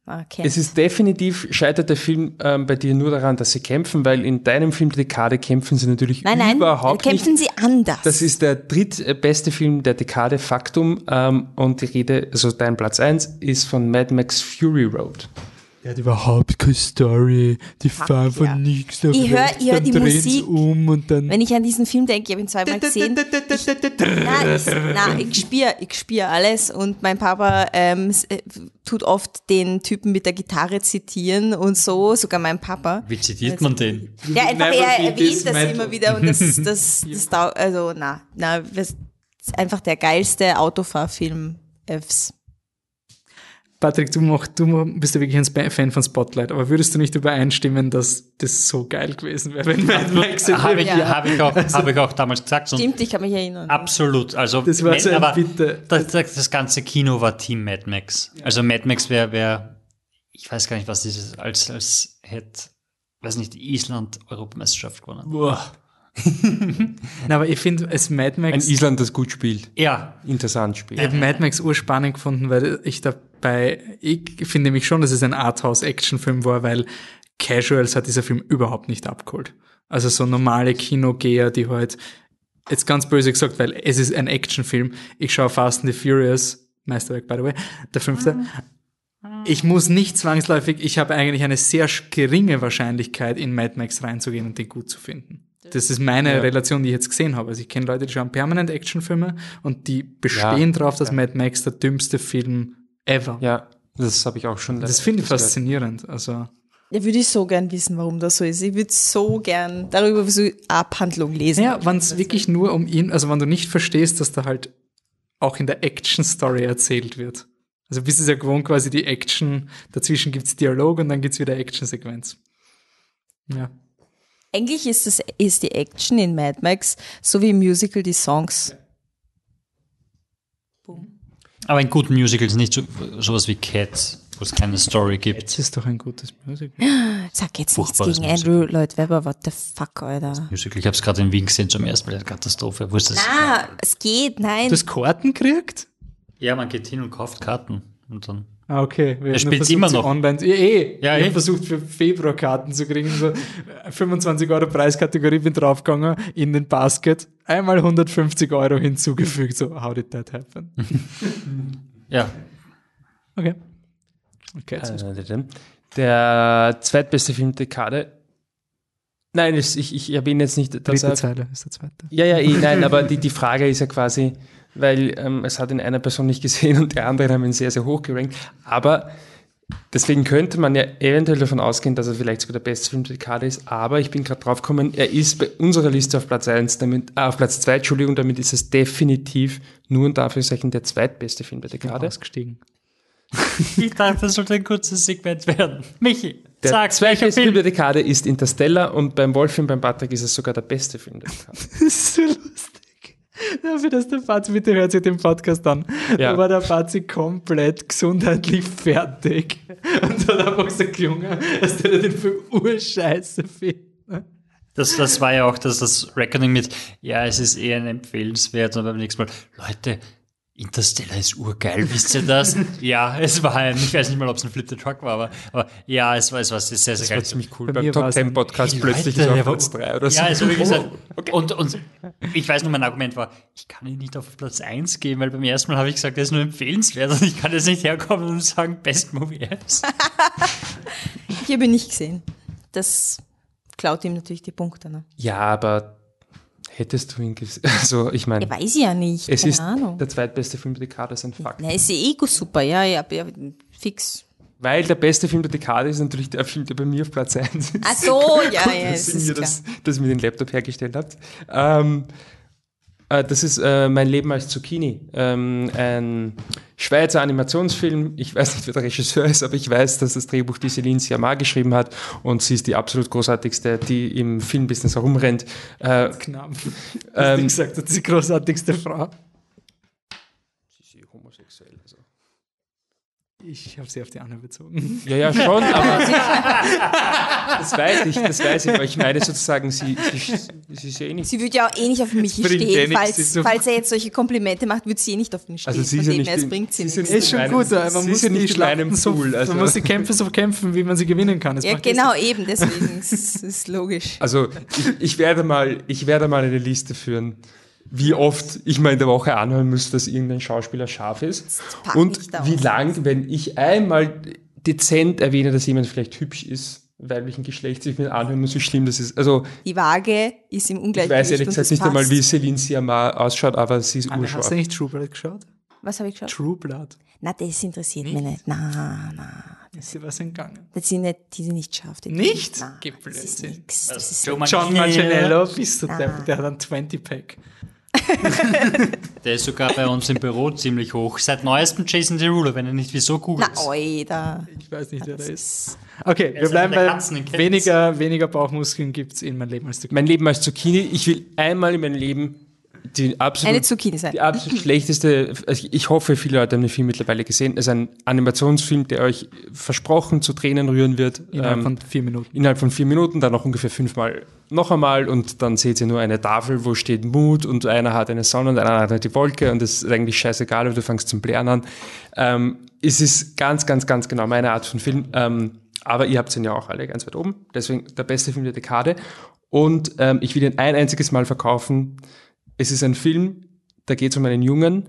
Kämpft.
es ist definitiv, scheitert der Film ähm, bei dir nur daran, dass sie kämpfen, weil in deinem Film Dekade kämpfen sie natürlich
nein, nein,
überhaupt nicht.
kämpfen sie anders.
Das ist der drittbeste Film der Dekade, Faktum. Ähm, und die Rede, also dein Platz 1, ist von Mad Max Fury Road.
Der hat überhaupt keine Story. Die fahren
von ja.
nichts
Ich hör-
rechts,
ich hör die Musik.
um und dann...
Wenn ich an diesen Film denke, ich habe ihn zweimal gesehen. Nein, ich, nein, ich spüre ich spür alles und mein Papa ähm, äh, tut oft den Typen mit der Gitarre zitieren und so, sogar mein Papa.
Wie zitiert man den?
Ja, einfach er erwähnt das
metal.
immer wieder und das, das, das, dau- also na, na, das ist einfach der geilste Autofahrfilm ever.
Patrick, du, mach, du bist ja wirklich ein Fan von Spotlight, aber würdest du nicht übereinstimmen, dass das so geil gewesen wäre, wenn Mad Max in
Habe ich,
Ja.
hab ich, auch, hab ich auch damals gesagt. Und
Stimmt, ich kann mich erinnern.
Absolut. Also,
Das war so ein
aber
Bitte.
das, das, das ganze Kino war Team Mad Max. Also Mad Max wäre, wär, ich weiß gar nicht, was dieses, als, als hätte, weiß nicht, Island Europameisterschaft gewonnen.
Boah. Na, aber ich finde, es Mad
Ein
Max,
Island, das gut spielt.
Ja,
Interessant spielt.
ich habe Mad Max urspannend gefunden, weil ich dabei, ich finde mich schon, dass es ein Arthouse-Action-Film war, weil Casuals hat dieser Film überhaupt nicht abgeholt. Also so normale Kinogeher, die halt, jetzt ganz böse gesagt, weil es ist ein Actionfilm. Ich schaue Fast and the Furious, Meisterwerk by the way, der fünfte. Ich muss nicht zwangsläufig, ich habe eigentlich eine sehr geringe Wahrscheinlichkeit, in Mad Max reinzugehen und den gut zu finden. Das ist meine
Ja.
Relation, die ich jetzt gesehen habe. Also ich kenne Leute, die schauen permanent Actionfilme und die bestehen
Ja,
drauf, dass Mad Max der dümmste Film ever.
Ja, das habe ich auch schon.
Das finde ich faszinierend. Also
Ja, würde ich so gern wissen, warum das so ist. Ich würde so gern darüber so Abhandlung lesen.
ja, wenn es wirklich nur um ihn, also wenn du nicht verstehst, dass da halt auch in der Action-Story erzählt wird. Also bist es ja gewohnt, quasi die Action, dazwischen gibt's Dialog und dann gibt's wieder Action-Sequenz. Ja.
Eigentlich ist, das, ist die Action in Mad Max so wie im Musical die Songs.
Aber in guten Musicals nicht so, sowas wie Cats. wo es keine Story gibt.
Jetzt ist doch ein gutes Musical.
Sag jetzt nichts gegen Andrew Lloyd Webber, what the fuck, Alter.
Musical. Ich habe es gerade in Wien gesehen zum ersten Mal, eine Katastrophe. Wo ist das?
Ah, es geht, nein.
Du hast Karten gekriegt?
Ja, man geht hin und kauft Karten und dann.
Ah, okay. Wir
spielt's
versucht,
immer noch.
Online, ja, eh.
Ja,
ich
eh.
habe versucht, für Februar Karten zu kriegen. So äh, 25 Euro Preiskategorie bin draufgegangen, in den Basket. Einmal 150 Euro hinzugefügt. So, how did that happen? <laughs>
Ja,
Okay. Okay, jetzt
Äh, Der zweitbeste Film der Dekade. Nein, ich, ich erwähne jetzt nicht,
dritte
er.
Zeile ist der zweite.
Ja, ja, eh, nein, aber die, die Frage ist ja quasi, weil ähm, es hat ihn eine Person nicht gesehen und der andere haben ihn sehr, sehr hoch gerankt. Aber deswegen könnte man ja eventuell davon ausgehen, dass er vielleicht sogar der beste Film der Dekade ist. Aber ich bin gerade drauf gekommen, er ist bei unserer Liste auf Platz 1, damit, äh, auf Platz 2, Entschuldigung, damit ist es definitiv nur und dafür sagen der zweitbeste Film der Dekade.
Ausgestiegen. <laughs>
ich dachte, das sollte ein kurzes Segment werden. Michi,
Der
sag, welcher
zweitbeste Film der Dekade ist Interstellar und beim Wolfim, beim Patrick ist es sogar der beste Film der Dekade. <laughs>
Das ist so lustig. Dafür, dass der Fazi, bitte hört sich den Podcast an.
Ja.
Da war der Fazi komplett gesundheitlich fertig. Und hat einfach gesagt, Junge, dass der den Film urscheiße findet.
Das, das war ja auch das, das Reckoning mit, ja, es ist eher ein empfehlenswert und beim nächsten Mal, Leute, Interstellar ist urgeil, wisst ihr das? <laughs> ja, es war ein, ich weiß nicht mal, ob es ein Flip the Truck war, aber, aber ja, es war, es war sehr, sehr, sehr
Das war
geil.
ziemlich cool.
Bei
Beim
mir
Top
war's
10
ein-
Podcast
Die
plötzlich
Leute,
ist
der
auf Platz
war-
3 oder so.
Ja, also wirklich gesagt. Und, und ich weiß nur, mein Argument war, ich kann ihn nicht auf Platz 1 geben, weil beim ersten Mal habe ich gesagt, er ist nur empfehlenswert und ich kann jetzt nicht herkommen und sagen, Best Movie Apps. <laughs>
Ich habe ihn nicht gesehen. Das klaut ihm natürlich die Punkte. Ne?
Ja, aber hättest du ihn gesehen? <laughs> Also, ich meine,
Ja, weiß ich ja nicht.
es ist
Ahnung.
der zweitbeste Film der Dekade, ist ein Fakt.
Na, ist eh super, ja, ja, ja, fix.
Weil der beste Film der Dekade ist natürlich der Film, der bei mir auf Platz 1 ist.
Ach so, ja, <laughs>
Gut,
ja,
dass,
das
ihr
ist klar.
das, dass ihr mir den Laptop hergestellt habt. Ähm, äh, das ist äh, Mein Leben als Zucchini. Ähm, ein Schweizer Animationsfilm. Ich weiß nicht, wer der Regisseur ist, aber ich weiß, dass das Drehbuch die Celine Sciamma geschrieben hat und sie ist die absolut großartigste, die im Filmbusiness herumrennt. Äh,
Knapp.
Ähm,
Ähm, gesagt, das ist die großartigste Frau.
sie ist homosexuell. Also.
Ich habe sie auf die Anne bezogen.
Ja, ja, schon, <laughs> aber das weiß ich, das weiß ich, aber ich meine sozusagen, sie, sie, sie ist ja eh nicht.
Sie würde ja auch eh nicht auf mich
eh
stehen,
sie
falls,
so-
falls er jetzt solche Komplimente macht, würde sie eh nicht auf mich stehen.
Also sie ist ja nicht
her, es
in-
bringt sie
sie
nichts.
nicht
Ist schon gut, aber
sie
man muss
ja nicht in
so,
Pool, also-
man muss die Kämpfe so kämpfen, wie man sie gewinnen kann. Das
Ja, genau,
das-
eben, deswegen. das ist, ist logisch.
Also ich, ich, werde mal, ich werde mal eine Liste führen, wie oft ich mal in der Woche anhören muss, dass irgendein Schauspieler scharf ist. Und wie lang, wenn ich einmal dezent erwähne, dass jemand vielleicht hübsch ist, weiblichen Geschlechts, ich mir anhören muss, wie schlimm das ist. Also
Die Waage ist im
ich
Ungleichgewicht.
weiß ehrlich gesagt nicht einmal,
passt.
wie Celine Sciamma ausschaut, aber sie ist
hast
urscharf.
du nicht True Blood geschaut?
Was habe ich geschaut?
True Blood.
Na, das interessiert mich nicht. Na, na.
Ist dir was entgangen?
Das sind nicht, die sind nicht scharf. Die
Nicht?
Na,
Geh
das ist
Blödsinn.
nix. Das ist
Joe
John Manganiello, bist du der,
Ah.
der hat einen 20-Pack. <laughs>
Der ist sogar bei uns im Büro ziemlich hoch. Seit neuestem Jason Derulo, wenn er nicht wieso
Na,
googelt.
oida.
Ich weiß nicht, wer
Das
der ist. Okay, wir bleiben bei weniger, weniger Bauchmuskeln gibt's in mein Leben als du.
Mein Leben als Zucchini, ich will einmal in meinem Leben die absolut,
eine Zucchini sein.
die absolut <laughs> schlechteste, also ich hoffe, viele Leute haben den Film mittlerweile gesehen, es ist ein Animationsfilm, der euch versprochen zu Tränen rühren wird.
Innerhalb
Ähm,
von vier Minuten.
innerhalb von vier Minuten, dann noch ungefähr fünfmal noch einmal und dann seht ihr nur eine Tafel, wo steht Mut und einer hat eine Sonne und einer hat die Wolke und das ist eigentlich scheißegal, aber du fängst zum Blären an. Ähm, es ist ganz, ganz, ganz genau meine Art von Film, ähm, aber ihr habt ihn ja auch alle ganz weit oben, deswegen der beste Film der Dekade und ähm, ich will ihn ein einziges Mal verkaufen. Es ist ein Film, da geht es um einen Jungen,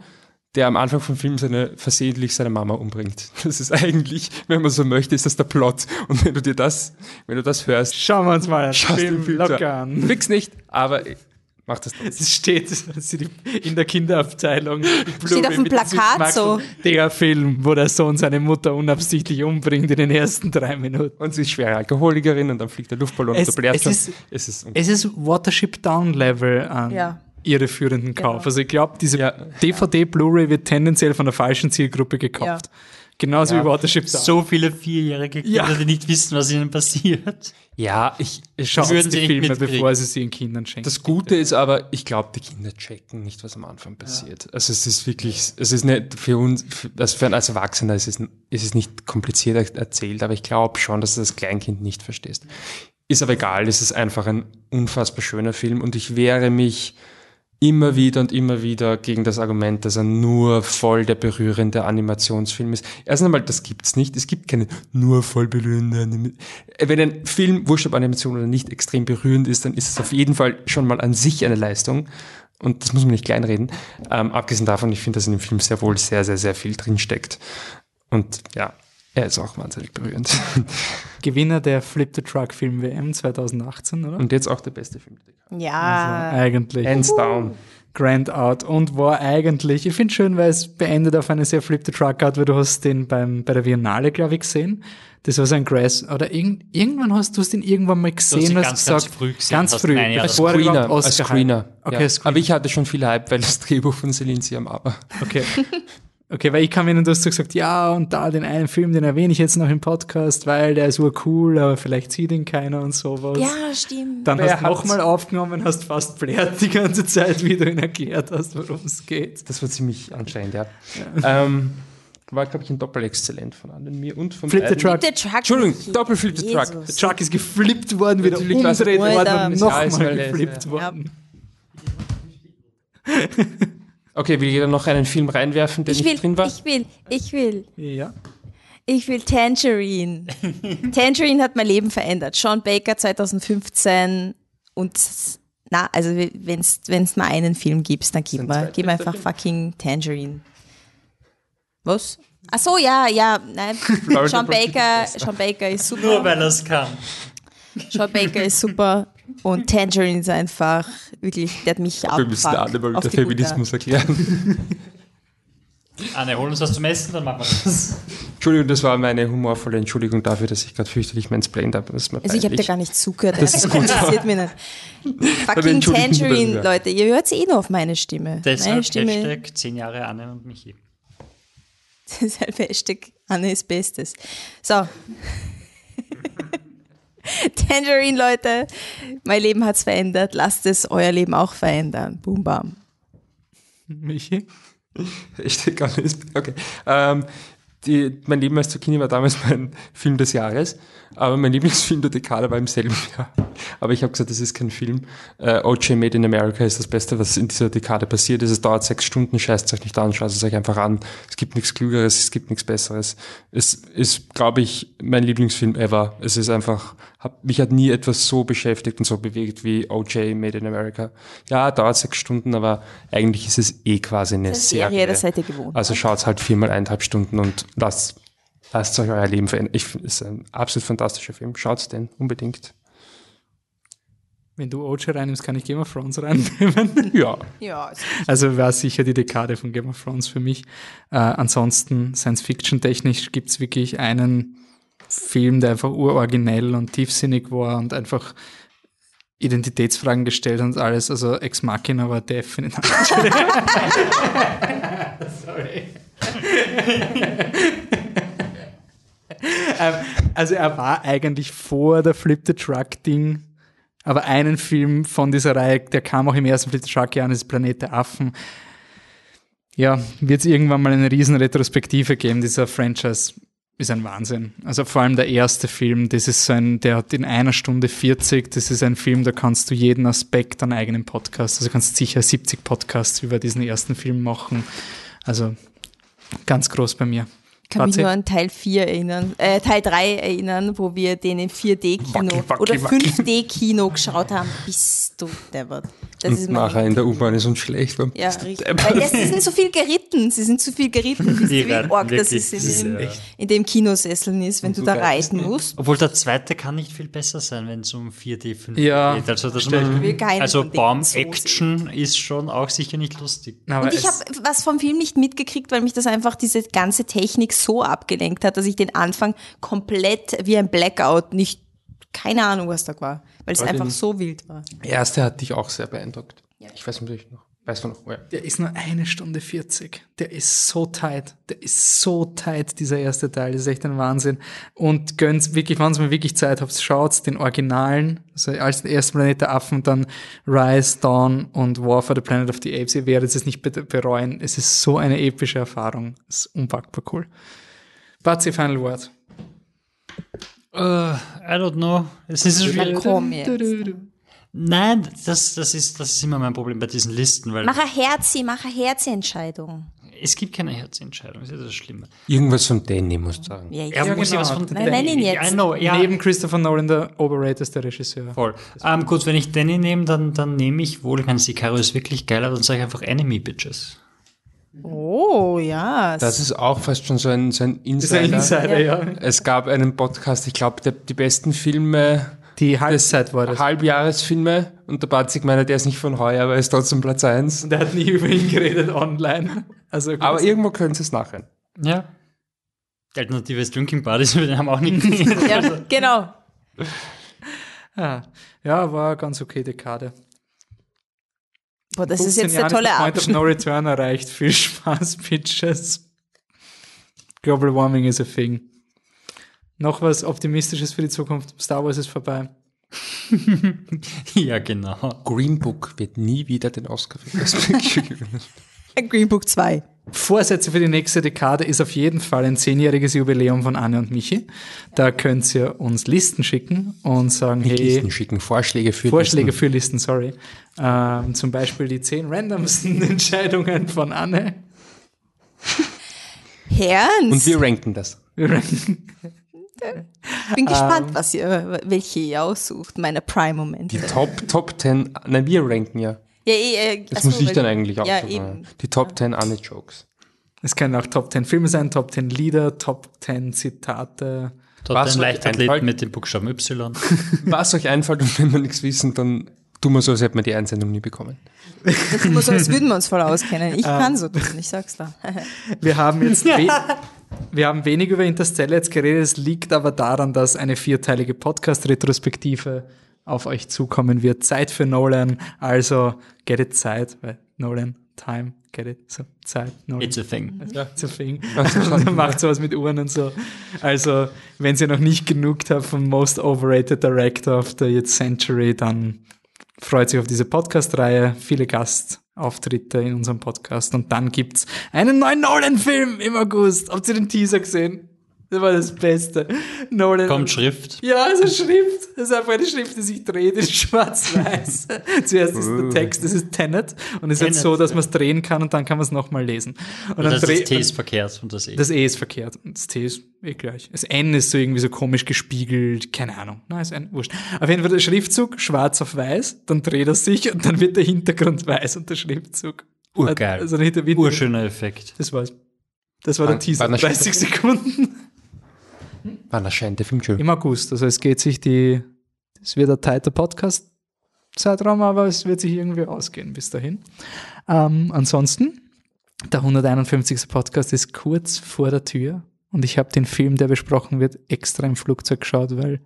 der am Anfang vom Film seine, versehentlich seine Mama umbringt. <laughs> Das ist eigentlich, wenn man so möchte, ist das der Plot. Und wenn du dir das, wenn du das hörst,
Schauen wir uns mal den Film
den Film
locker
an.
an.
Fix nicht, aber mach das trotzdem.
Es steht es steht in der Kinderabteilung.
Steht auf dem Plakat so.
Der Film, wo der Sohn seine Mutter unabsichtlich umbringt in den ersten drei Minuten.
Und sie ist schwere Alkoholikerin und dann fliegt der Luftballon
Es-
und der blärt
es
es ist
Es ist Watership Down Level an
Ja.
Ihre führenden Kauf.
Genau.
Also ich glaube, diese
Ja.
DVD Blu-ray wird tendenziell von der falschen Zielgruppe gekauft. Genauso
Ja.
wie Watership Down.
So viele vierjährige Kinder,
Ja.
die nicht wissen, was ihnen passiert.
Ja, ich,
Schaut
würden
die
sie
Filme,
mitkriegen.
bevor sie sie ihren Kindern schenken.
Das Gute ist aber, ich glaube, die Kinder checken nicht, was am Anfang passiert. Also es ist wirklich, es ist nicht für uns, für, also für einen als Erwachsener ist es, ist es nicht kompliziert erzählt, aber ich glaube schon, dass du das Kleinkind nicht verstehst. Ist aber egal, es ist einfach ein unfassbar schöner Film und ich wehre mich immer wieder und immer wieder gegen das Argument, dass er nur voll der berührende Animationsfilm ist. Erst einmal, das gibt's nicht. Es gibt keine nur voll berührende Animation. Wenn ein Film, wurscht ob Animation oder nicht, extrem berührend ist, dann ist es auf jeden Fall schon mal an sich eine Leistung. Und das muss man nicht kleinreden. Ähm, abgesehen davon, ich finde, dass in dem Film sehr wohl sehr, sehr, sehr viel drinsteckt. Und ja, er ist auch wahnsinnig berührend. <laughs>
Gewinner der Flip the Truck Film WM 2018, oder?
Und jetzt auch der beste Film.
Ja.
Eigentlich.
Hands down.
Grand Out und war eigentlich, ich finde schön, weil es beendet auf eine sehr Flip the Truck Art, weil du hast den beim, bei der Biennale, glaube ich, gesehen. Das war so ein Grass, oder irgend, irgendwann hast du hast den irgendwann mal gesehen,
ihn
hast
ganz,
gesagt,
ganz früh gesehen,
ganz
hast
früh,
nein, ja,
bevor
als
er
Screener. Als
Oscar
Screener.
Okay,
ja.
Screener.
Aber ich hatte schon viel Hype, weil das Drehbuch von Celine Siam war.
Okay. <laughs> Okay, weil ich kam hin und du hast so gesagt, ja, und da den einen Film, den erwähne ich jetzt noch im Podcast, weil der ist cool, aber vielleicht sieht ihn keiner und sowas.
Ja, stimmt.
Dann
Wer
hast du nochmal aufgenommen, hast fast blärt die ganze Zeit, wie du ihn erklärt hast, worum es geht.
Das war ziemlich anstrengend, ja. Ähm, war, glaube ich, ein Doppelexzellent von Anne mir und von
Flip the. Truck.
Der Truck.
Entschuldigung, Doppelflip the Truck.
Der Truck ist geflippt worden, wieder
Natürlich
umgedreht worden und
Ja, ist
nochmal geflippt
ja. <laughs> Okay, will jeder noch einen Film reinwerfen, der
Ich
nicht
will,
drin war?
ich will, ich will,
Ja.
ich will Tangerine. <laughs> Tangerine hat mein Leben verändert. Sean Baker 2015 und na, also wenn es mal einen Film gibt, dann gib mir, gib einfach fucking Tangerine. Was? Ach so, ja, ja, nein. <laughs>
Florida
Sean Baker. Sean Baker ist super.
Nur weil er es kann.
Sean Baker ist super und <laughs> Tangerine ist einfach wirklich, der hat mich
Wir müssen
abgefuckt
alle mal wieder
Butter.
Feminismus erklären.
Anne, hol uns was zum Essen, dann machen wir das.
Entschuldigung, das war meine humorvolle Entschuldigung dafür, dass ich gerade fürchterlich mansplained habe. Das ist mir
Also ich habe da
peinlich.
gar nicht zugehört.
Das
Das
ist gut.
interessiert mich nicht. <laughs> Fucking Tangerine. Leute. Ihr hört eh nur auf meine Stimme. meine
Deshalb
Stimme,
Hashtag 10 Jahre Anne und Michi. <laughs>
deshalb Hashtag Anne ist Bestes. So. <laughs> Tangerine, Leute. Mein Leben hat's verändert. Lasst es euer Leben auch verändern. Boom, bam.
Michi?
Echt gar nicht. Okay. Ähm, die, mein Leben als Zucchini war damals mein Film des Jahres, aber mein Lieblingsfilm der Dekade war im selben Jahr. Aber ich habe gesagt, das ist kein Film. Äh, OJ Made in America ist das Beste, was in dieser Dekade passiert ist. Es dauert sechs Stunden, scheißt euch nicht an, schaut es euch einfach an. Es gibt nichts Klügeres, es gibt nichts Besseres. Es ist, glaube ich, mein Lieblingsfilm ever. Es ist einfach, hab, mich hat nie etwas so beschäftigt und so bewegt wie OJ Made in America. Ja, dauert sechs Stunden, aber eigentlich ist es eh quasi eine
Serie,
Serie.
das seid ihr gewohnt.
Also schaut halt viermal eineinhalb Stunden und lasst, lasst euch euer Leben verändern. Ich finde, es ist ein absolut fantastischer Film. Schaut den unbedingt.
Wenn du OJ reinnimmst, kann ich Game of Thrones reinnehmen. <laughs>
Ja.
Ja, es-
Also war sicher die Dekade von Game of Thrones für mich. Äh, ansonsten, Science-Fiction-technisch gibt's wirklich einen Film, der einfach uroriginell und tiefsinnig war und einfach Identitätsfragen gestellt und alles. Also Ex Machina war definitiv. <laughs> Sorry. <laughs> ähm, also er war eigentlich vor der Flip the Truck Ding, aber einen Film von dieser Reihe, der kam auch im ersten Flip the Truck Jahr, ist Planet der Affen. Ja, wird es irgendwann mal eine riesen Retrospektive geben, dieser Franchise ist ein Wahnsinn. Also vor allem der erste Film, das ist so ein, der hat in einer Stunde 40, das ist ein Film, da kannst du jeden Aspekt an eigenen Podcast, also kannst sicher 70 Podcasts über diesen ersten Film machen. Also ganz groß bei mir.
Ich kann mich nur an Teil 4 erinnern, äh, Teil 3 erinnern, wo wir den im 4D-Kino
Wacki, wacki,
oder
wacki.
5D-Kino geschaut haben. Bist du deppert. Das ist
Und
mein
nachher in der U-Bahn ist uns schlecht. weil-
Ja, richtig. Weil ja, sie sind zu viel geritten. Sie sind zu viel geritten. Wisst
Die
ihr, wie arg das ist
ist
in, dem,
ja-
in dem Kinosesseln ist, wenn du da reiten musst.
Obwohl der zweite kann nicht viel besser sein, wenn es um 4D, 5D
Ja,
geht. Also, das
keinen
also
von denen
Baum
so
Action ist schon auch sicher nicht lustig.
Aber
Und ich habe was vom Film nicht mitgekriegt, weil mich das einfach diese ganze Technik so abgelenkt hat, dass ich den Anfang komplett wie ein Blackout nicht, keine Ahnung, was da war, weil es einfach so wild war.
Der erste hat dich auch sehr beeindruckt. Ich weiß nicht, ob ich noch. Weiß man noch, ja.
Der ist nur eine Stunde 40. Der ist so tight. Der ist so tight, dieser erste Teil. Das ist echt ein Wahnsinn. Und gönnt wirklich, wenn ihr mal wirklich Zeit habt, schaut den Originalen, also als den ersten Planet der Affen, dann Rise, Dawn und War for the Planet of the Apes. Ihr werdet es nicht be- bereuen. Es ist so eine epische Erfahrung. Es ist unpackbar cool. Batzi, Final Word.
Uh, I don't know. Es ist schwierig.
komm jetzt.
Nein, das, das, ist, das ist immer mein Problem bei diesen Listen, weil
Mach eine Herzi, mach eine Herzi-Entscheidung.
es gibt keine Herzentscheidung. Das ist das Schlimme.
Irgendwas von Danny, musst du sagen.
Ja,
Ja,
ja.
muss ich was von
Nein, nenn ihn jetzt.
I know, ja.
Neben Christopher Nolan der overratedste Regisseur.
Voll. Ähm, gut, wenn ich Danny nehme, dann, dann nehme ich wohl, ich meine, Sicario ist wirklich geil, aber dann sage ich einfach Enemy Bitches.
Oh, ja.
Das ist auch fast schon so ein, so ein
Das ist ein
Insider.
Insider, ja.
Es gab einen Podcast, ich glaube, die besten Filme,
Die Halbzeit war das.
Halbjahresfilme, und der Batzig meiner, der ist nicht von heuer, aber er ist trotzdem Platz 1.
Und er hat nie über ihn geredet online. Also
Aber irgendwo können sie es nachher.
Ja. Die Alternative ist Drinking Buddies, über den haben auch nicht geredet.
ja, genau.
ja, <laughs> ja, war ganz okay Dekade.
Boah, das ist
15
jetzt der
Jahren
tolle
ist Point of
Abschnitt.
No Return erreicht. Viel Spaß, Bitches. Global Warming is a thing. Noch was Optimistisches für die Zukunft. Star Wars ist vorbei. <laughs>
ja, genau.
Green Book wird nie wieder den Oscar für Best Picture gewinnen. <laughs>
Green Book 2.
Vorsätze für die nächste Dekade ist auf jeden Fall ein zehnjähriges Jubiläum von Anne und Michi. Da könnt ihr uns Listen schicken und sagen,
Nicht
hey,
Listen schicken, Vorschläge für
Vorschläge
Listen.
für Listen, sorry. Ähm, zum Beispiel die zehn randomsten <laughs> Entscheidungen von Anne.
Herrens.
Und wir ranken das.
Wir ranken
bin
Ähm.
gespannt, was ihr, welche ihr aussucht. Meine Prime-Momente.
Die Top, Top 10, nein, wir ranken ja.
Ja, eh, äh,
Das
ach so,
muss ich dann eigentlich auch
Ja,
so
eben.
machen. Die Top 10 Anne-Jokes.
Es können auch Top 10 Filme sein, Top 10 Lieder, Top 10 Zitate.
Dort
Was
ein
euch
Leichtathlet
einfällt?
mit dem Buchstaben Y. <laughs>
Was euch einfällt und wenn wir nichts wissen, dann tun wir so, als hätten wir die Einsendung nie bekommen.
Das muss so, als würden wir uns voll auskennen. <laughs>
Ähm.
Ich kann so tun, ich sag's da.
Wir haben jetzt <laughs> wir haben wenig über Interstellar jetzt geredet. Es liegt aber daran, dass eine vierteilige Podcast-Retrospektive auf euch zukommen wird. Zeit für Nolan. Also get it Zeit, weil Nolan, Time, get it, so Zeit, Nolan.
It's a thing.
It's a thing. Und <laughs> macht sowas mit Uhren und so. Also, wenn ihr noch nicht genug habt vom Most Overrated Director of the Century, dann freut sich auf diese Podcast-Reihe, viele Gastauftritte in unserem Podcast und dann gibt's einen neuen Nolan-Film im August. Habt ihr den Teaser gesehen? Das war das Beste. Nolan.
Kommt Schrift.
Ja, ist Schrift. Es ist einfach eine Schrift, die sich dreht, in schwarz-weiß. <laughs> Zuerst ist der Text, das ist Tenet. Und es ist jetzt so, dass man es drehen kann und dann kann man es nochmal lesen. Und dann
Das, das T ist verkehrt und das E.
das E ist verkehrt und das T ist eh gleich. Das N ist so irgendwie so komisch gespiegelt, keine Ahnung. Nein, ist ein wurscht. Auf jeden Fall der Schriftzug schwarz auf weiß, dann dreht er sich und dann wird der Hintergrund weiß und der Schriftzug.
Urgeil.
Also.
Urschöner Effekt.
Das war's. Das war der Teaser.
wann erscheint
30 Sekunden.
Wann erscheint der Film schon?
Im August. Also es geht sich die, es wird ein tighter Podcast-Zeitraum, aber es wird sich irgendwie ausgehen bis dahin. Ähm, ansonsten, der 151. Podcast ist kurz vor der Tür und ich habe den Film, der besprochen wird, extra im Flugzeug geschaut, weil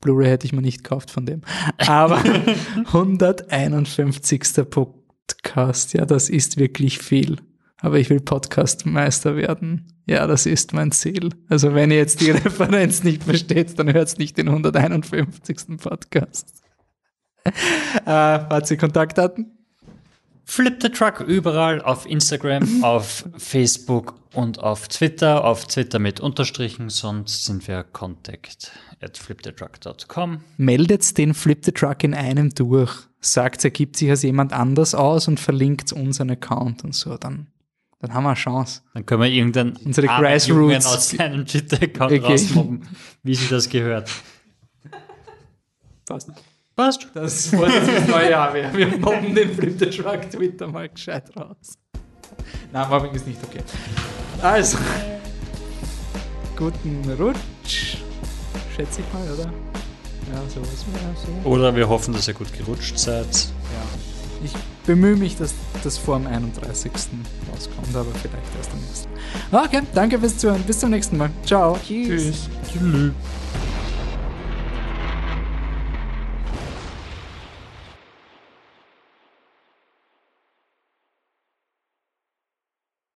Blu-ray hätte ich mir nicht gekauft von dem. Aber <laughs> 151. Podcast, ja, das ist wirklich viel. Aber ich will Podcastmeister werden. Ja, das ist mein Ziel. Also wenn ihr jetzt die <laughs> Referenz nicht versteht, dann hört nicht den 151. Podcast. <laughs> Äh, hat sie Kontaktdaten?
Flip the Truck überall auf Instagram, <laughs> auf Facebook und auf Twitter. Auf Twitter mit Unterstrichen, sonst sind wir contact at flipthetruck.com.
Meldet den Flip the Truck in einem durch. Sagt, er gibt sich als jemand anders aus und verlinkt unseren Account und so. Dann, dann haben wir eine Chance.
Dann können wir irgendeinen
Unsere Grassroots-
aus seinem Twitter-Account <laughs>
Okay.
rausmobben, wie sie das gehört.
Passt.
Passt.
Das war das neue Jahr. Wir, wir mobben den Flip the Truck Twitter mal gescheit raus. Nein, Mobbing ist nicht okay. Also, guten Rutsch. Schätze ich mal, oder? Ja, sowas. Ja, so.
Oder wir hoffen, dass ihr gut gerutscht seid.
Ja. Ich bemühe mich, dass das vor dem 31. rauskommt, aber vielleicht erst am nächsten. Okay, danke fürs Zuhören. Bis zum nächsten Mal. Ciao.
Tschüss.
Tschüss.